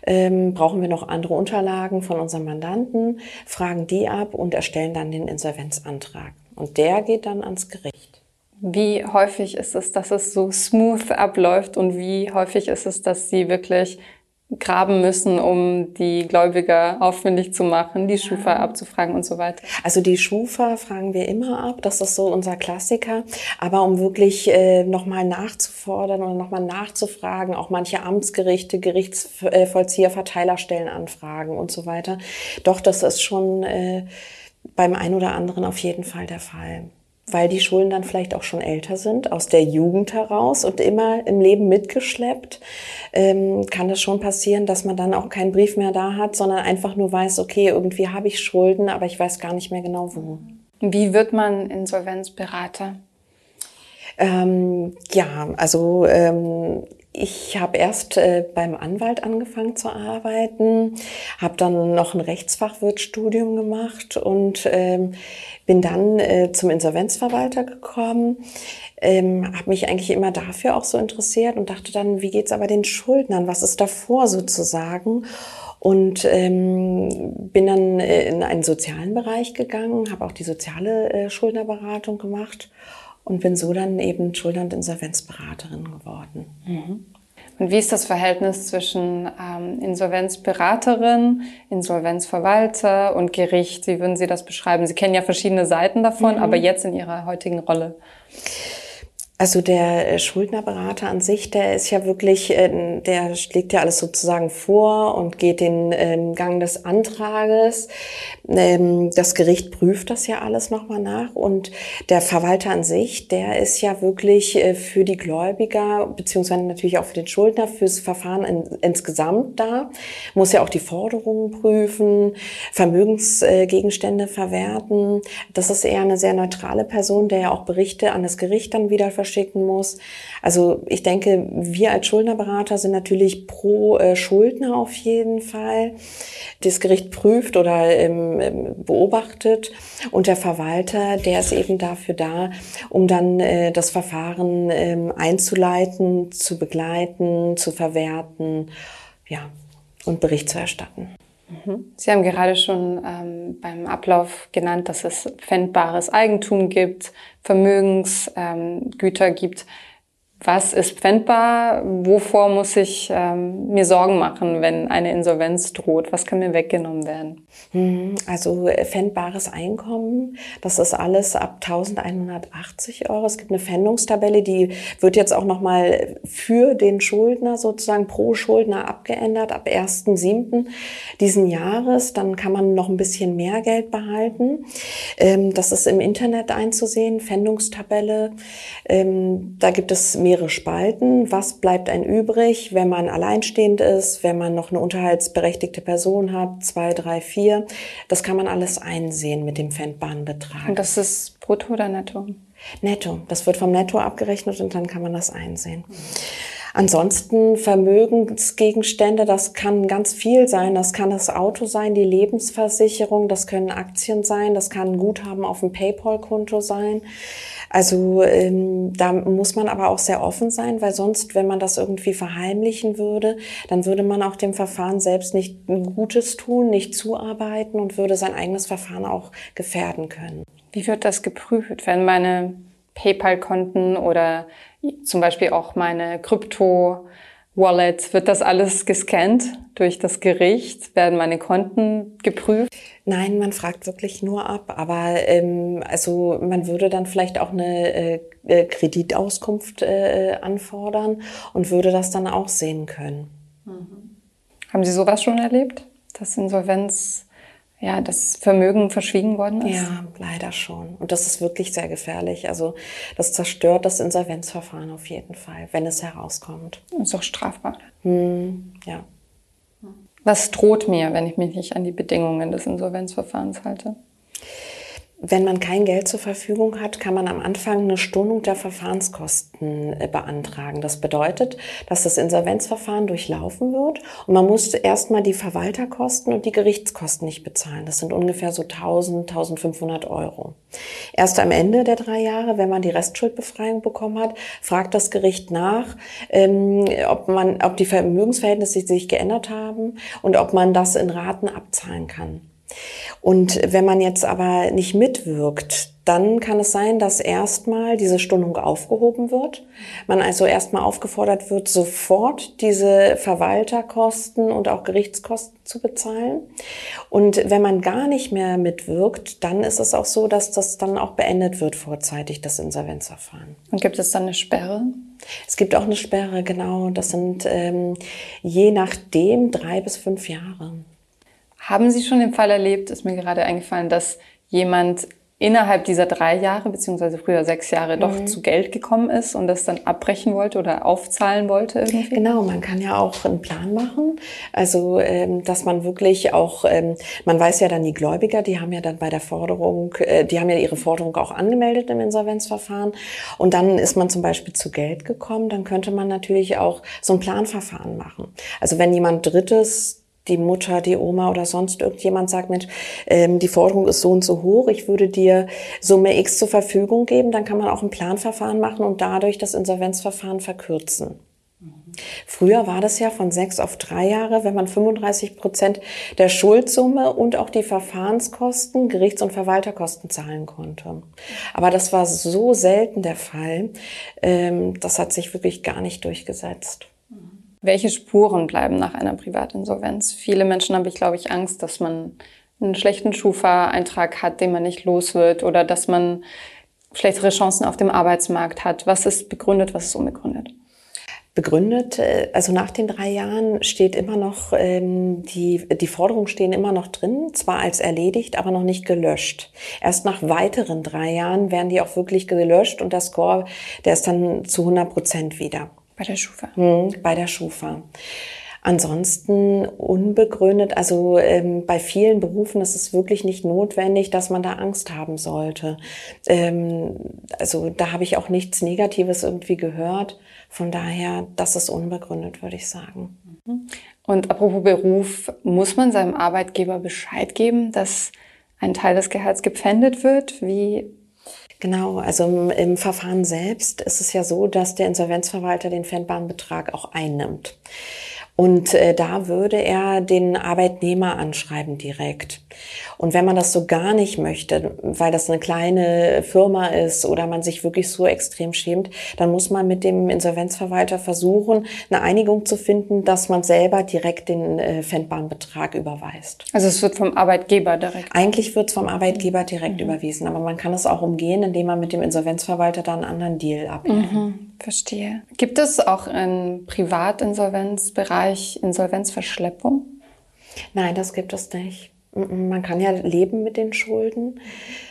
ähm, brauchen wir noch andere Unterlagen von unserem Mandanten, fragen die ab und erstellen dann den Insolvenzantrag. Und der geht dann ans Gericht. Wie häufig ist es, dass es so smooth abläuft und wie häufig ist es, dass Sie wirklich graben müssen, um die Gläubiger aufwendig zu machen, die Schufa abzufragen und so weiter? Also die Schufa fragen wir immer ab, das ist so unser Klassiker. Aber um wirklich äh, nochmal nachzufordern oder nochmal nachzufragen, auch manche Amtsgerichte, Gerichtsvollzieher, Verteilerstellen anfragen und so weiter. Doch, das ist schon äh, beim einen oder anderen auf jeden Fall der Fall weil die Schulden dann vielleicht auch schon älter sind, aus der Jugend heraus und immer im Leben mitgeschleppt, ähm, kann es schon passieren, dass man dann auch keinen Brief mehr da hat, sondern einfach nur weiß, okay, irgendwie habe ich Schulden, aber ich weiß gar nicht mehr genau wo. Wie wird man Insolvenzberater? Ähm, ja, also ähm, Ich habe erst äh, beim Anwalt angefangen zu arbeiten, habe dann noch ein Rechtsfachwirtstudium gemacht und ähm, bin dann äh, zum Insolvenzverwalter gekommen. Ähm, habe mich eigentlich immer dafür auch so interessiert und dachte dann, wie geht's aber den Schuldnern? Was ist davor sozusagen? Und ähm, bin dann äh, in einen sozialen Bereich gegangen, habe auch die soziale äh, Schuldnerberatung gemacht und bin so dann eben und Insolvenzberaterin geworden. Mhm. Und wie ist das Verhältnis zwischen ähm, Insolvenzberaterin, Insolvenzverwalter und Gericht? Wie würden Sie das beschreiben? Sie kennen ja verschiedene Seiten davon, mhm. aber jetzt in Ihrer heutigen Rolle. Also der äh, Schuldnerberater an sich, der ist ja wirklich, äh, der schlägt ja alles sozusagen vor und geht den ähm, Gang des Antrages. Ähm, das Gericht prüft das ja alles nochmal nach und der Verwalter an sich, der ist ja wirklich äh, für die Gläubiger beziehungsweise natürlich auch für den Schuldner fürs Verfahren insgesamt da, muss ja auch die Forderungen prüfen, Vermögensgegenstände verwerten. Das ist eher eine sehr neutrale Person, der ja auch Berichte an das Gericht dann wieder verschicken muss. Also ich denke, wir als Schuldnerberater sind natürlich pro äh, Schuldner auf jeden Fall. Das Gericht prüft oder ähm, ähm, beobachtet und der Verwalter, der ist eben dafür da, um dann äh, das Verfahren ähm, einzuleiten, zu begleiten, zu verwerten, ja, und Bericht zu erstatten. Mhm. Sie haben gerade schon ähm, beim Ablauf genannt, dass es pfändbares Eigentum gibt, Vermögensgüter ähm, gibt. Was ist pfändbar? Wovor muss ich ähm, mir Sorgen machen, wenn eine Insolvenz droht? Was kann mir weggenommen werden? Mhm. Also äh, pfändbares Einkommen, das ist alles ab 1180 Euro. Es gibt eine Pfändungstabelle, die wird jetzt auch nochmal für den Schuldner sozusagen pro Schuldner abgeändert ab 1.7. diesen Jahres. Dann kann man noch ein bisschen mehr Geld behalten. Ähm, das ist im Internet einzusehen, Pfändungstabelle. Ähm, da gibt es mehrere Spalten. Was bleibt ein übrig, wenn man alleinstehend ist, wenn man noch eine unterhaltsberechtigte Person hat, zwei, drei, vier. Das kann man alles einsehen mit dem pfändbaren Betrag. Und das ist brutto oder netto? Netto. Das wird vom Netto abgerechnet und dann kann man das einsehen. Ansonsten Vermögensgegenstände, das kann ganz viel sein. Das kann das Auto sein, die Lebensversicherung, das können Aktien sein, das kann Guthaben auf dem PayPal-Konto sein. Also ähm, da muss man aber auch sehr offen sein, weil sonst, wenn man das irgendwie verheimlichen würde, dann würde man auch dem Verfahren selbst nicht Gutes tun, nicht zuarbeiten und würde sein eigenes Verfahren auch gefährden können. Wie wird das geprüft, wenn meine PayPal-Konten oder zum Beispiel auch meine Krypto Wallet, wird das alles gescannt durch das Gericht? Werden meine Konten geprüft? Nein, man fragt wirklich nur ab. Aber ähm, also man würde dann vielleicht auch eine äh, äh, Kreditauskunft äh, anfordern und würde das dann auch sehen können. Mhm. Haben Sie sowas schon erlebt, dass Insolvenz ja, das Vermögen verschwiegen worden ist? Ja, leider schon. Und das ist wirklich sehr gefährlich. Also das zerstört das Insolvenzverfahren auf jeden Fall, wenn es herauskommt. Ist auch strafbar. Hm, ja. Was droht mir, wenn ich mich nicht an die Bedingungen des Insolvenzverfahrens halte? Wenn man kein Geld zur Verfügung hat, kann man am Anfang eine Stundung der Verfahrenskosten äh, beantragen. Das bedeutet, dass das Insolvenzverfahren durchlaufen wird und man muss erstmal die Verwalterkosten und die Gerichtskosten nicht bezahlen. Das sind ungefähr so 1000, 1500 Euro. Erst am Ende der drei Jahre, wenn man die Restschuldbefreiung bekommen hat, fragt das Gericht nach, ähm, ob man, ob die Vermögensverhältnisse sich geändert haben und ob man das in Raten abzahlen kann. Und wenn man jetzt aber nicht mitwirkt, dann kann es sein, dass erstmal diese Stundung aufgehoben wird. Man also erstmal aufgefordert wird, sofort diese Verwalterkosten und auch Gerichtskosten zu bezahlen. Und wenn man gar nicht mehr mitwirkt, dann ist es auch so, dass das dann auch beendet wird vorzeitig, das Insolvenzverfahren. Und gibt es dann eine Sperre? Es gibt auch eine Sperre, genau. Das sind ähm, je nachdem drei bis fünf Jahre. Haben Sie schon den Fall erlebt, ist mir gerade eingefallen, dass jemand innerhalb dieser drei Jahre, beziehungsweise früher sechs Jahre, mhm. doch zu Geld gekommen ist und das dann abbrechen wollte oder aufzahlen wollte irgendwie? Genau, man kann ja auch einen Plan machen. Also, ähm, dass man wirklich auch, ähm, man weiß ja dann die Gläubiger, die haben ja dann bei der Forderung, äh, die haben ja ihre Forderung auch angemeldet im Insolvenzverfahren. Und dann ist man zum Beispiel zu Geld gekommen, dann könnte man natürlich auch so ein Planverfahren machen. Also wenn jemand Drittes die Mutter, die Oma oder sonst irgendjemand sagt, Mensch, ähm, die Forderung ist so und so hoch, ich würde dir Summe X zur Verfügung geben, dann kann man auch ein Planverfahren machen und dadurch das Insolvenzverfahren verkürzen. Früher war das ja von sechs auf drei Jahre, wenn man 35 Prozent der Schuldsumme und auch die Verfahrenskosten, Gerichts- und Verwalterkosten zahlen konnte. Aber das war so selten der Fall, ähm, das hat sich wirklich gar nicht durchgesetzt. Welche Spuren bleiben nach einer Privatinsolvenz? Viele Menschen haben, ich glaube ich, Angst, dass man einen schlechten Schufa-Eintrag hat, den man nicht los wird oder dass man schlechtere Chancen auf dem Arbeitsmarkt hat. Was ist begründet, was ist unbegründet? begründet. Äh, also nach den drei Jahren steht immer noch, ähm, die, die Forderungen stehen immer noch drin, zwar als erledigt, aber noch nicht gelöscht. Erst nach weiteren drei Jahren werden die auch wirklich gelöscht und der Score, der ist dann zu 100 Prozent wieder. Bei der Schufa. Hm, bei der Schufa. Ansonsten unbegründet, also ähm, bei vielen Berufen ist es wirklich nicht notwendig, dass man da Angst haben sollte. Ähm, also da habe ich auch nichts Negatives irgendwie gehört. Von daher, das ist unbegründet, würde ich sagen. Und apropos Beruf, muss man seinem Arbeitgeber Bescheid geben, dass ein Teil des Gehalts gepfändet wird? Wie Genau, also im, im, Verfahren selbst ist es ja so, dass der Insolvenzverwalter den pfändbaren Betrag auch einnimmt. Und äh, da würde er den Arbeitnehmer anschreiben direkt. Und wenn man das so gar nicht möchte, weil das eine kleine Firma ist oder man sich wirklich so extrem schämt, dann muss man mit dem Insolvenzverwalter versuchen, eine Einigung zu finden, dass man selber direkt den äh, pfändbaren Betrag überweist. Also es wird vom Arbeitgeber direkt? Eigentlich wird es vom Arbeitgeber direkt mhm. überwiesen, aber man kann es auch umgehen, indem man mit dem Insolvenzverwalter dann einen anderen Deal abhält. Mhm. Verstehe. Gibt es auch im Privatinsolvenzbereich Insolvenzverschleppung? Nein, das gibt es nicht. Man kann ja leben mit den Schulden.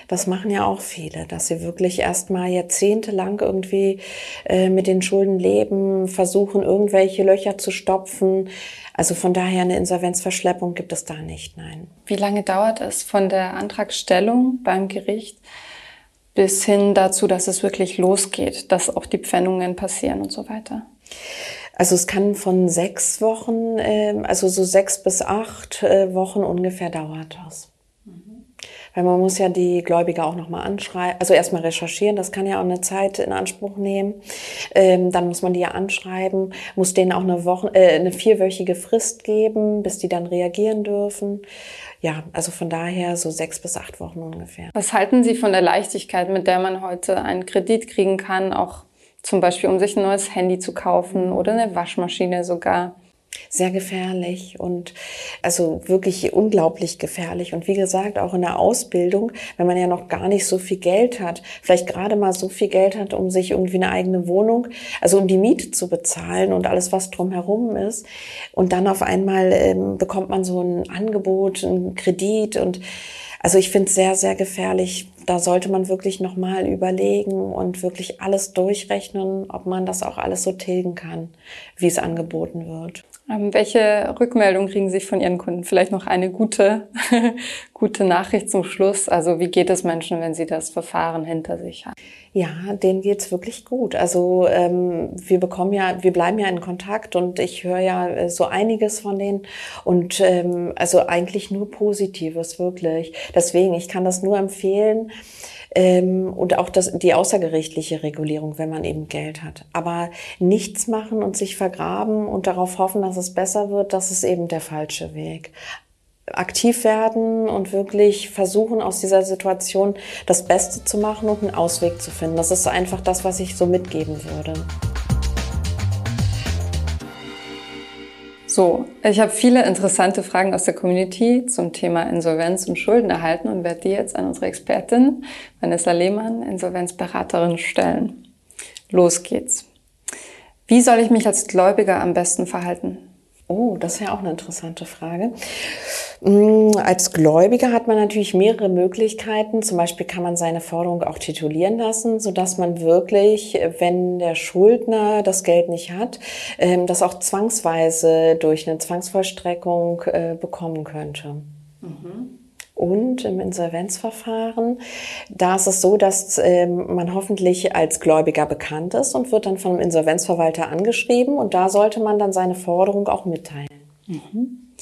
Das machen ja auch viele, dass sie wirklich erstmal jahrzehntelang irgendwie äh, mit den Schulden leben, versuchen, irgendwelche Löcher zu stopfen. Also von daher eine Insolvenzverschleppung gibt es da nicht, nein. Wie lange dauert es von der Antragstellung beim Gericht bis hin dazu, dass es wirklich losgeht, dass auch die Pfändungen passieren und so weiter? Also es kann von sechs Wochen, ähm, also so sechs bis acht äh, Wochen ungefähr dauert das. Weil man muss ja die Gläubiger auch nochmal anschreiben, also erstmal recherchieren, das kann ja auch eine Zeit in Anspruch nehmen. Ähm, dann muss man die ja anschreiben, muss denen auch eine Woche, äh, eine vierwöchige Frist geben, bis die dann reagieren dürfen. Ja, also von daher so sechs bis acht Wochen ungefähr. Was halten Sie von der Leichtigkeit, mit der man heute einen Kredit kriegen kann, auch zum Beispiel um sich ein neues Handy zu kaufen oder eine Waschmaschine sogar? sehr gefährlich und also wirklich unglaublich gefährlich. Und wie gesagt, auch in der Ausbildung, wenn man ja noch gar nicht so viel Geld hat, vielleicht gerade mal so viel Geld hat, um sich irgendwie eine eigene Wohnung, also um die Miete zu bezahlen und alles, was drumherum ist. Und dann auf einmal ähm, bekommt man so ein Angebot, einen Kredit und also ich finde es sehr, sehr gefährlich. Da sollte man wirklich nochmal überlegen und wirklich alles durchrechnen, ob man das auch alles so tilgen kann, wie es angeboten wird. Ähm, welche Rückmeldung kriegen Sie von Ihren Kunden? Vielleicht noch eine gute, gute Nachricht zum Schluss. Also wie geht es Menschen, wenn sie das Verfahren hinter sich haben? Ja, denen geht's wirklich gut. Also ähm, wir bekommen ja, wir bleiben ja in Kontakt und ich höre ja äh, so einiges von denen und ähm, also eigentlich nur Positives wirklich. Deswegen, ich kann das nur empfehlen ähm, und auch das, die außergerichtliche Regulierung, wenn man eben Geld hat. Aber nichts machen und sich vergraben und darauf hoffen, dass es besser wird, das ist eben der falsche Weg aktiv werden und wirklich versuchen, aus dieser Situation das Beste zu machen und einen Ausweg zu finden. Das ist einfach das, was ich so mitgeben würde. So, ich habe viele interessante Fragen aus der Community zum Thema Insolvenz und Schulden erhalten und werde die jetzt an unsere Expertin Vanessa Lehmann, Insolvenzberaterin, stellen. Los geht's. Wie soll ich mich als Gläubiger am besten verhalten? Oh, das ist ja auch eine interessante Frage. Mm, als Gläubiger hat man natürlich mehrere Möglichkeiten. Zum Beispiel kann man seine Forderung auch titulieren lassen, so dass man wirklich, wenn der Schuldner das Geld nicht hat, ähm, das auch zwangsweise durch eine Zwangsvollstreckung äh, bekommen könnte. Mhm und im Insolvenzverfahren. Da ist es so, dass ähm, man hoffentlich als Gläubiger bekannt ist und wird dann vom Insolvenzverwalter angeschrieben und da sollte man dann seine Forderung auch mitteilen. Mhm.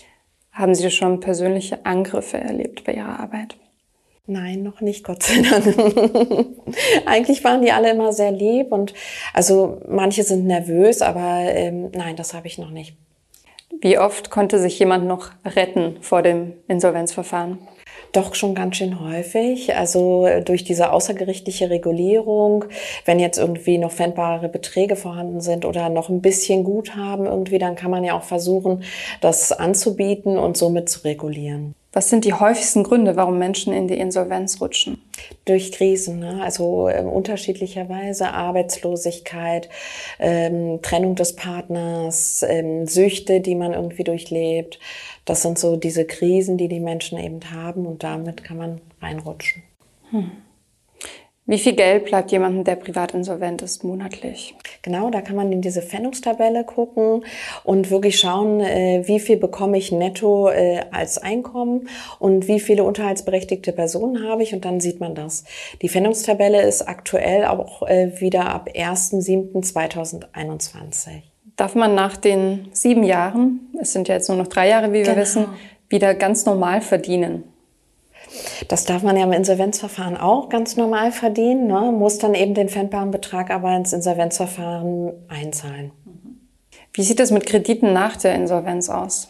Haben Sie schon persönliche Angriffe erlebt bei Ihrer Arbeit? Nein, noch nicht, Gott sei Dank. Eigentlich waren die alle immer sehr lieb und also manche sind nervös, aber ähm, nein, das habe ich noch nicht. Wie oft konnte sich jemand noch retten vor dem Insolvenzverfahren? Doch schon ganz schön häufig. Also äh, durch diese außergerichtliche Regulierung, wenn jetzt irgendwie noch pfändbare Beträge vorhanden sind oder noch ein bisschen Guthaben irgendwie, dann kann man ja auch versuchen, das anzubieten und somit zu regulieren. Was sind die häufigsten Gründe, warum Menschen in die Insolvenz rutschen? Durch Krisen, ne? also ähm, unterschiedlicherweise Arbeitslosigkeit, ähm, Trennung des Partners, ähm, Süchte, die man irgendwie durchlebt. Das sind so diese Krisen, die die Menschen eben haben und damit kann man reinrutschen. Hm. Wie viel Geld bleibt jemandem, der privat insolvent ist, monatlich? Genau, da kann man in diese Pfändungstabelle gucken und wirklich schauen, äh, wie viel bekomme ich netto äh, als Einkommen und wie viele unterhaltsberechtigte Personen habe ich und dann sieht man das. Die Pfändungstabelle ist aktuell auch äh, wieder ab 1.7.2021. Darf man nach den sieben Jahren, es sind ja jetzt nur noch drei Jahre, wie wir genau. wissen, wieder ganz normal verdienen? Das darf man ja im Insolvenzverfahren auch ganz normal verdienen, ne? muss dann eben den pfändbaren Betrag aber ins Insolvenzverfahren einzahlen. Wie sieht es mit Krediten nach der Insolvenz aus?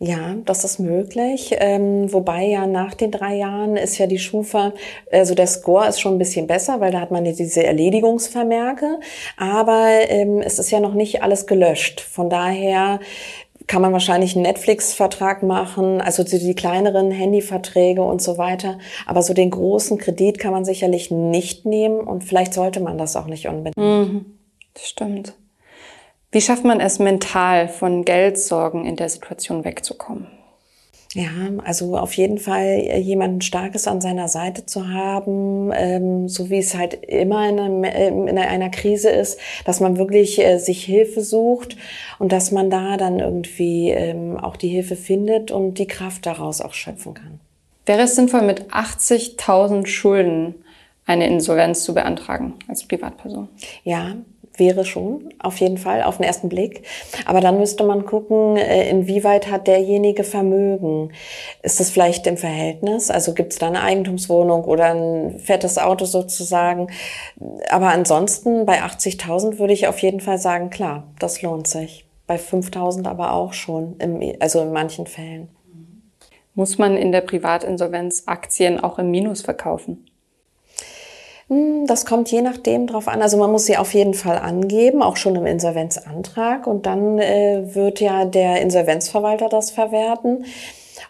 Ja, das ist möglich. Ähm, wobei ja nach den drei Jahren ist ja die Schufa, also der Score ist schon ein bisschen besser, weil da hat man ja diese Erledigungsvermerke. Aber ähm, es ist ja noch nicht alles gelöscht. Von daher kann man wahrscheinlich einen Netflix-Vertrag machen, also die kleineren Handyverträge und so weiter. Aber so den großen Kredit kann man sicherlich nicht nehmen und vielleicht sollte man das auch nicht unbedingt. Mhm, stimmt. Wie schafft man es mental, von Geldsorgen in der Situation wegzukommen? Ja, also auf jeden Fall äh, jemanden Starkes an seiner Seite zu haben, ähm, so wie es halt immer in, einem, äh, in einer Krise ist, dass man wirklich äh, sich Hilfe sucht und dass man da dann irgendwie ähm, auch die Hilfe findet und die Kraft daraus auch schöpfen kann. Wäre es sinnvoll, mit 80.000 Schulden eine Insolvenz zu beantragen als Privatperson? Ja, wäre schon, auf jeden Fall, auf den ersten Blick. Aber dann müsste man gucken, äh, inwieweit hat derjenige Vermögen. Ist das vielleicht im Verhältnis? Also gibt es da eine Eigentumswohnung oder ein fettes Auto sozusagen? Aber ansonsten bei 80.000 würde ich auf jeden Fall sagen, klar, das lohnt sich. Bei 5.000 aber auch schon, im, also in manchen Fällen. Muss man in der Privatinsolvenz Aktien auch im Minus verkaufen? Hm, das kommt je nachdem drauf an. Also man muss sie auf jeden Fall angeben, auch schon im Insolvenzantrag. Und dann äh, wird ja der Insolvenzverwalter das verwerten.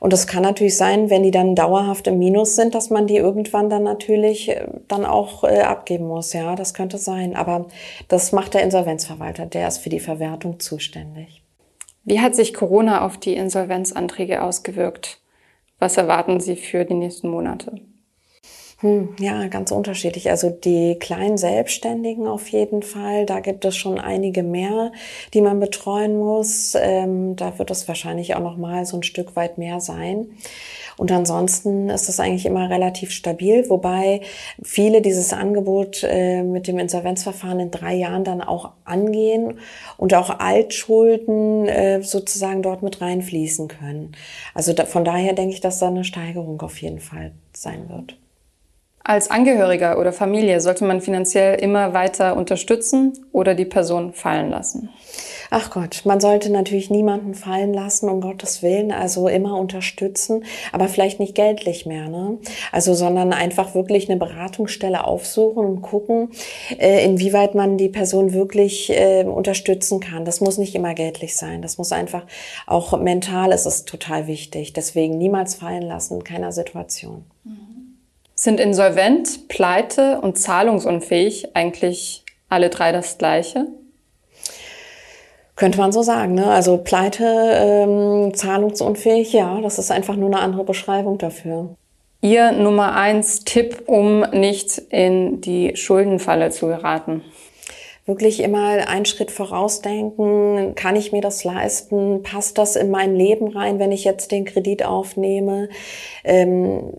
Und es kann natürlich sein, wenn die dann dauerhaft im Minus sind, dass man die irgendwann dann natürlich äh, dann auch äh, abgeben muss. Ja, das könnte sein. Aber das macht der Insolvenzverwalter. Der ist für die Verwertung zuständig. Wie hat sich Corona auf die Insolvenzanträge ausgewirkt? Was erwarten Sie für die nächsten Monate? Hm, ja, ganz unterschiedlich. Also die kleinen Selbstständigen auf jeden Fall. Da gibt es schon einige mehr, die man betreuen muss. Ähm, da wird es wahrscheinlich auch noch mal so ein Stück weit mehr sein. Und ansonsten ist es eigentlich immer relativ stabil, wobei viele dieses Angebot äh, mit dem Insolvenzverfahren in drei Jahren dann auch angehen und auch Altschulden äh, sozusagen dort mit reinfließen können. Also da, von daher denke ich, dass da eine Steigerung auf jeden Fall sein wird. Als Angehöriger oder Familie sollte man finanziell immer weiter unterstützen oder die Person fallen lassen? Ach Gott, man sollte natürlich niemanden fallen lassen, um Gottes Willen, also immer unterstützen, aber vielleicht nicht geldlich mehr, ne? Also, sondern einfach wirklich eine Beratungsstelle aufsuchen und gucken, äh, inwieweit man die Person wirklich äh, unterstützen kann. Das muss nicht immer geldlich sein, das muss einfach auch mental, ist es total wichtig. Deswegen niemals fallen lassen in keiner Situation. Mhm. Sind insolvent, pleite und zahlungsunfähig eigentlich alle drei das Gleiche? Könnte man so sagen. Ne? Also Pleite, ähm, zahlungsunfähig, ja, das ist einfach nur eine andere Beschreibung dafür. Ihr Nummer eins Tipp, um nicht in die Schuldenfalle zu geraten? Wirklich immer einen Schritt vorausdenken. Kann ich mir das leisten? Passt das in mein Leben rein, wenn ich jetzt den Kredit aufnehme? Ähm,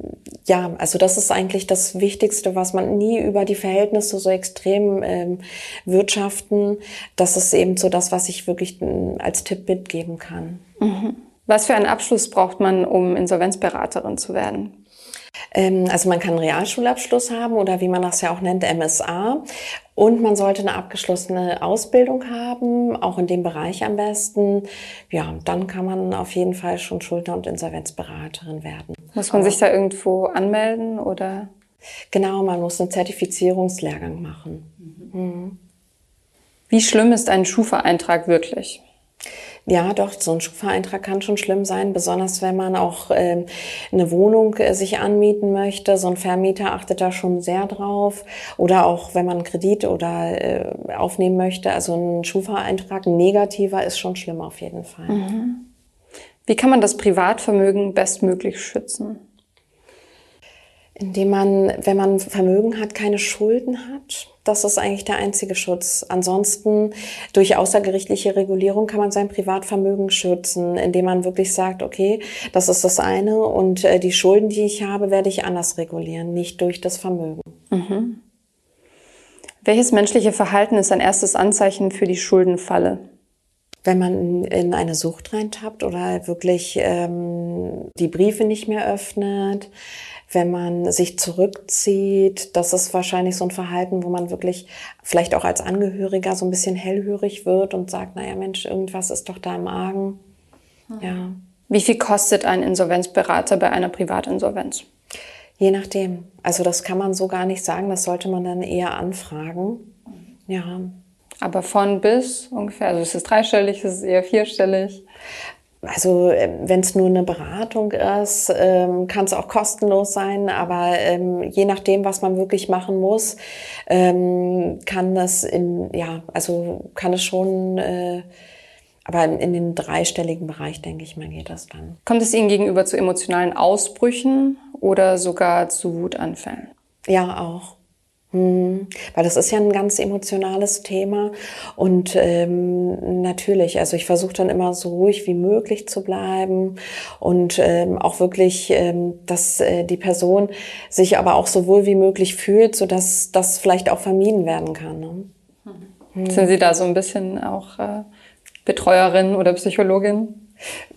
ja, also das ist eigentlich das Wichtigste, was man nie über die Verhältnisse so extrem ähm, wirtschaften. Das ist eben so das, was ich wirklich ähm, als Tipp mitgeben kann. Mhm. Was für einen Abschluss braucht man, um Insolvenzberaterin zu werden? Ähm, also man kann einen Realschulabschluss haben oder wie man das ja auch nennt, MSA. Und man sollte eine abgeschlossene Ausbildung haben, auch in dem Bereich am besten. Ja, dann kann man auf jeden Fall schon Schuldner- und Insolvenzberaterin werden. Muss man sich da irgendwo anmelden oder? Genau, man muss einen Zertifizierungslehrgang machen. Mhm. Wie schlimm ist ein Schufa-Eintrag wirklich? Ja, doch, so ein Schufa-Eintrag kann schon schlimm sein, besonders wenn man auch ähm, eine Wohnung äh, sich anmieten möchte. So ein Vermieter achtet da schon sehr drauf. Oder auch, wenn man Kredit oder äh, aufnehmen möchte. Also ein Schufa-Eintrag, ein negativer, ist schon schlimm auf jeden Fall. Mhm. Wie kann man das Privatvermögen bestmöglich schützen? Indem man, wenn man Vermögen hat, keine Schulden hat. Das ist eigentlich der einzige Schutz. Ansonsten durch außergerichtliche Regulierung kann man sein Privatvermögen schützen, indem man wirklich sagt, okay, das ist das eine und äh, die Schulden, die ich habe, werde ich anders regulieren, nicht durch das Vermögen. Mhm. Welches menschliche Verhalten ist ein erstes Anzeichen für die Schuldenfalle? wenn man in eine Sucht reintappt oder wirklich ähm, die Briefe nicht mehr öffnet, wenn man sich zurückzieht, das ist wahrscheinlich so ein Verhalten, wo man wirklich vielleicht auch als Angehöriger so ein bisschen hellhörig wird und sagt, naja Mensch, irgendwas ist doch da im Argen. Hm. Ja. Wie viel kostet ein Insolvenzberater bei einer Privatinsolvenz? Je nachdem. Also das kann man so gar nicht sagen, das sollte man dann eher anfragen. Ja. Aber von bis ungefähr, also ist es dreistellig, ist es eher vierstellig? Also ähm, wenn es nur eine Beratung ist, ähm, kann es auch kostenlos sein, aber ähm, je nachdem, was man wirklich machen muss, ähm, kann das in, ja, also kann es schon, äh, aber in den dreistelligen Bereich, denke ich mal, geht das dann. Kommt es Ihnen gegenüber zu emotionalen Ausbrüchen oder sogar zu Wutanfällen? Ja, auch. Hm, weil das ist ja ein ganz emotionales Thema und ähm, natürlich, also ich versuche dann immer so ruhig wie möglich zu bleiben und ähm, auch wirklich, ähm, dass äh, die Person sich aber auch so wohl wie möglich fühlt, so dass das vielleicht auch vermieden werden kann. Ne? Hm. Sind Sie da so ein bisschen auch äh, Betreuerin oder Psychologin?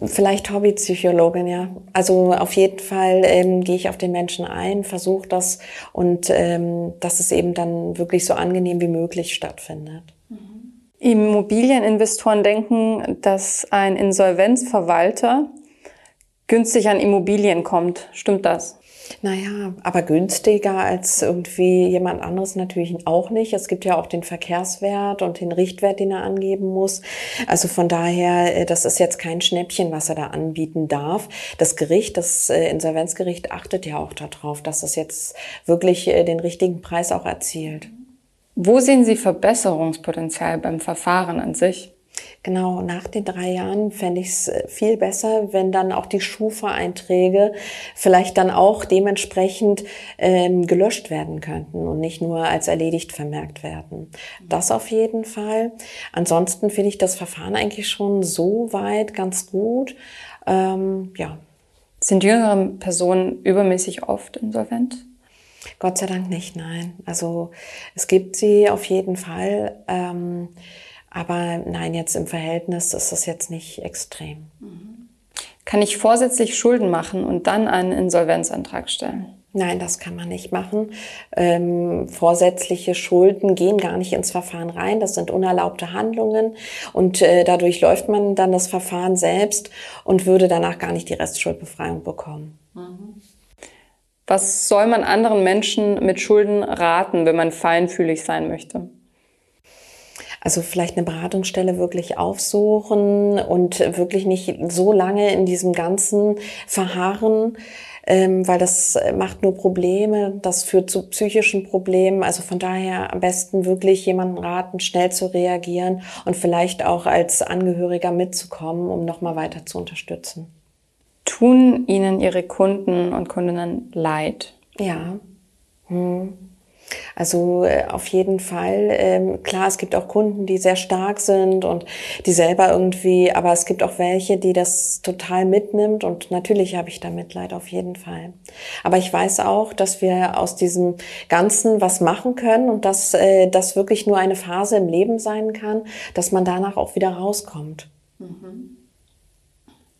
Vielleicht Hobbypsychologin, ja. Also auf jeden Fall ähm, gehe ich auf den Menschen ein, versuche das und ähm, dass es eben dann wirklich so angenehm wie möglich stattfindet. Immobilieninvestoren denken, dass ein Insolvenzverwalter günstig an Immobilien kommt. Stimmt das? Naja, aber günstiger als irgendwie jemand anderes natürlich auch nicht. Es gibt ja auch den Verkehrswert und den Richtwert, den er angeben muss. Also von daher, äh, das ist jetzt kein Schnäppchen, was er da anbieten darf. Das Gericht, das äh, Insolvenzgericht achtet ja auch darauf, dass es jetzt wirklich äh, den richtigen Preis auch erzielt. Wo sehen Sie Verbesserungspotenzial beim Verfahren an sich? Genau, nach den drei Jahren fände ich es äh, viel besser, wenn dann auch die Schufa-Einträge vielleicht dann auch dementsprechend ähm, gelöscht werden könnten und nicht nur als erledigt vermerkt werden. Das auf jeden Fall. Ansonsten finde ich das Verfahren eigentlich schon so weit ganz gut. Ähm, ja. Sind jüngere Personen übermäßig oft insolvent? Gott sei Dank nicht, nein. Also es gibt sie auf jeden Fall. Ähm, aber nein, jetzt im Verhältnis ist das jetzt nicht extrem. Kann ich vorsätzlich Schulden machen und dann einen Insolvenzantrag stellen? Nein, das kann man nicht machen. Ähm, vorsätzliche Schulden gehen gar nicht ins Verfahren rein. Das sind unerlaubte Handlungen und äh, dadurch läuft man dann das Verfahren selbst und würde danach gar nicht die Restschuldbefreiung bekommen. Was soll man anderen Menschen mit Schulden raten, wenn man feinfühlig sein möchte? Also vielleicht eine Beratungsstelle wirklich aufsuchen und wirklich nicht so lange in diesem ganzen Verharren. ähm, weil das macht nur Probleme, das führt zu psychischen Problemen. Also von daher am besten wirklich jemanden raten, schnell zu reagieren und vielleicht auch als Angehöriger mitzukommen, um nochmal weiter zu unterstützen. Tun Ihnen Ihre Kunden und Kundinnen leid? Ja. Hm. Also äh, auf jeden Fall. Ähm, klar, es gibt auch Kunden, die sehr stark sind und die selber irgendwie, aber es gibt auch welche, die das total mitnimmt und natürlich habe ich da Mitleid auf jeden Fall. Aber ich weiß auch, dass wir aus diesem Ganzen was machen können und dass äh, das wirklich nur eine Phase im Leben sein kann, dass man danach auch wieder rauskommt. Mhm.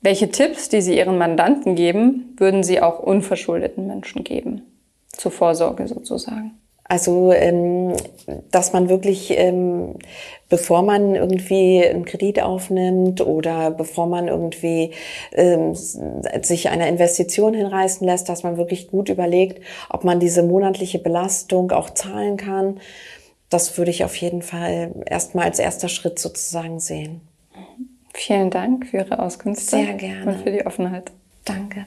Welche Tipps, die Sie Ihren Mandanten geben, würden Sie auch unverschuldeten Menschen geben? Zur Vorsorge sozusagen. Also, ähm, dass man wirklich, ähm, bevor man irgendwie einen Kredit aufnimmt oder bevor man irgendwie ähm, sich einer Investition hinreißen lässt, dass man wirklich gut überlegt, ob man diese monatliche Belastung auch zahlen kann. Das würde ich auf jeden Fall erstmal als erster Schritt sozusagen sehen. Vielen Dank für Ihre Auskünfte. Sehr gerne. Und für die Offenheit. Danke.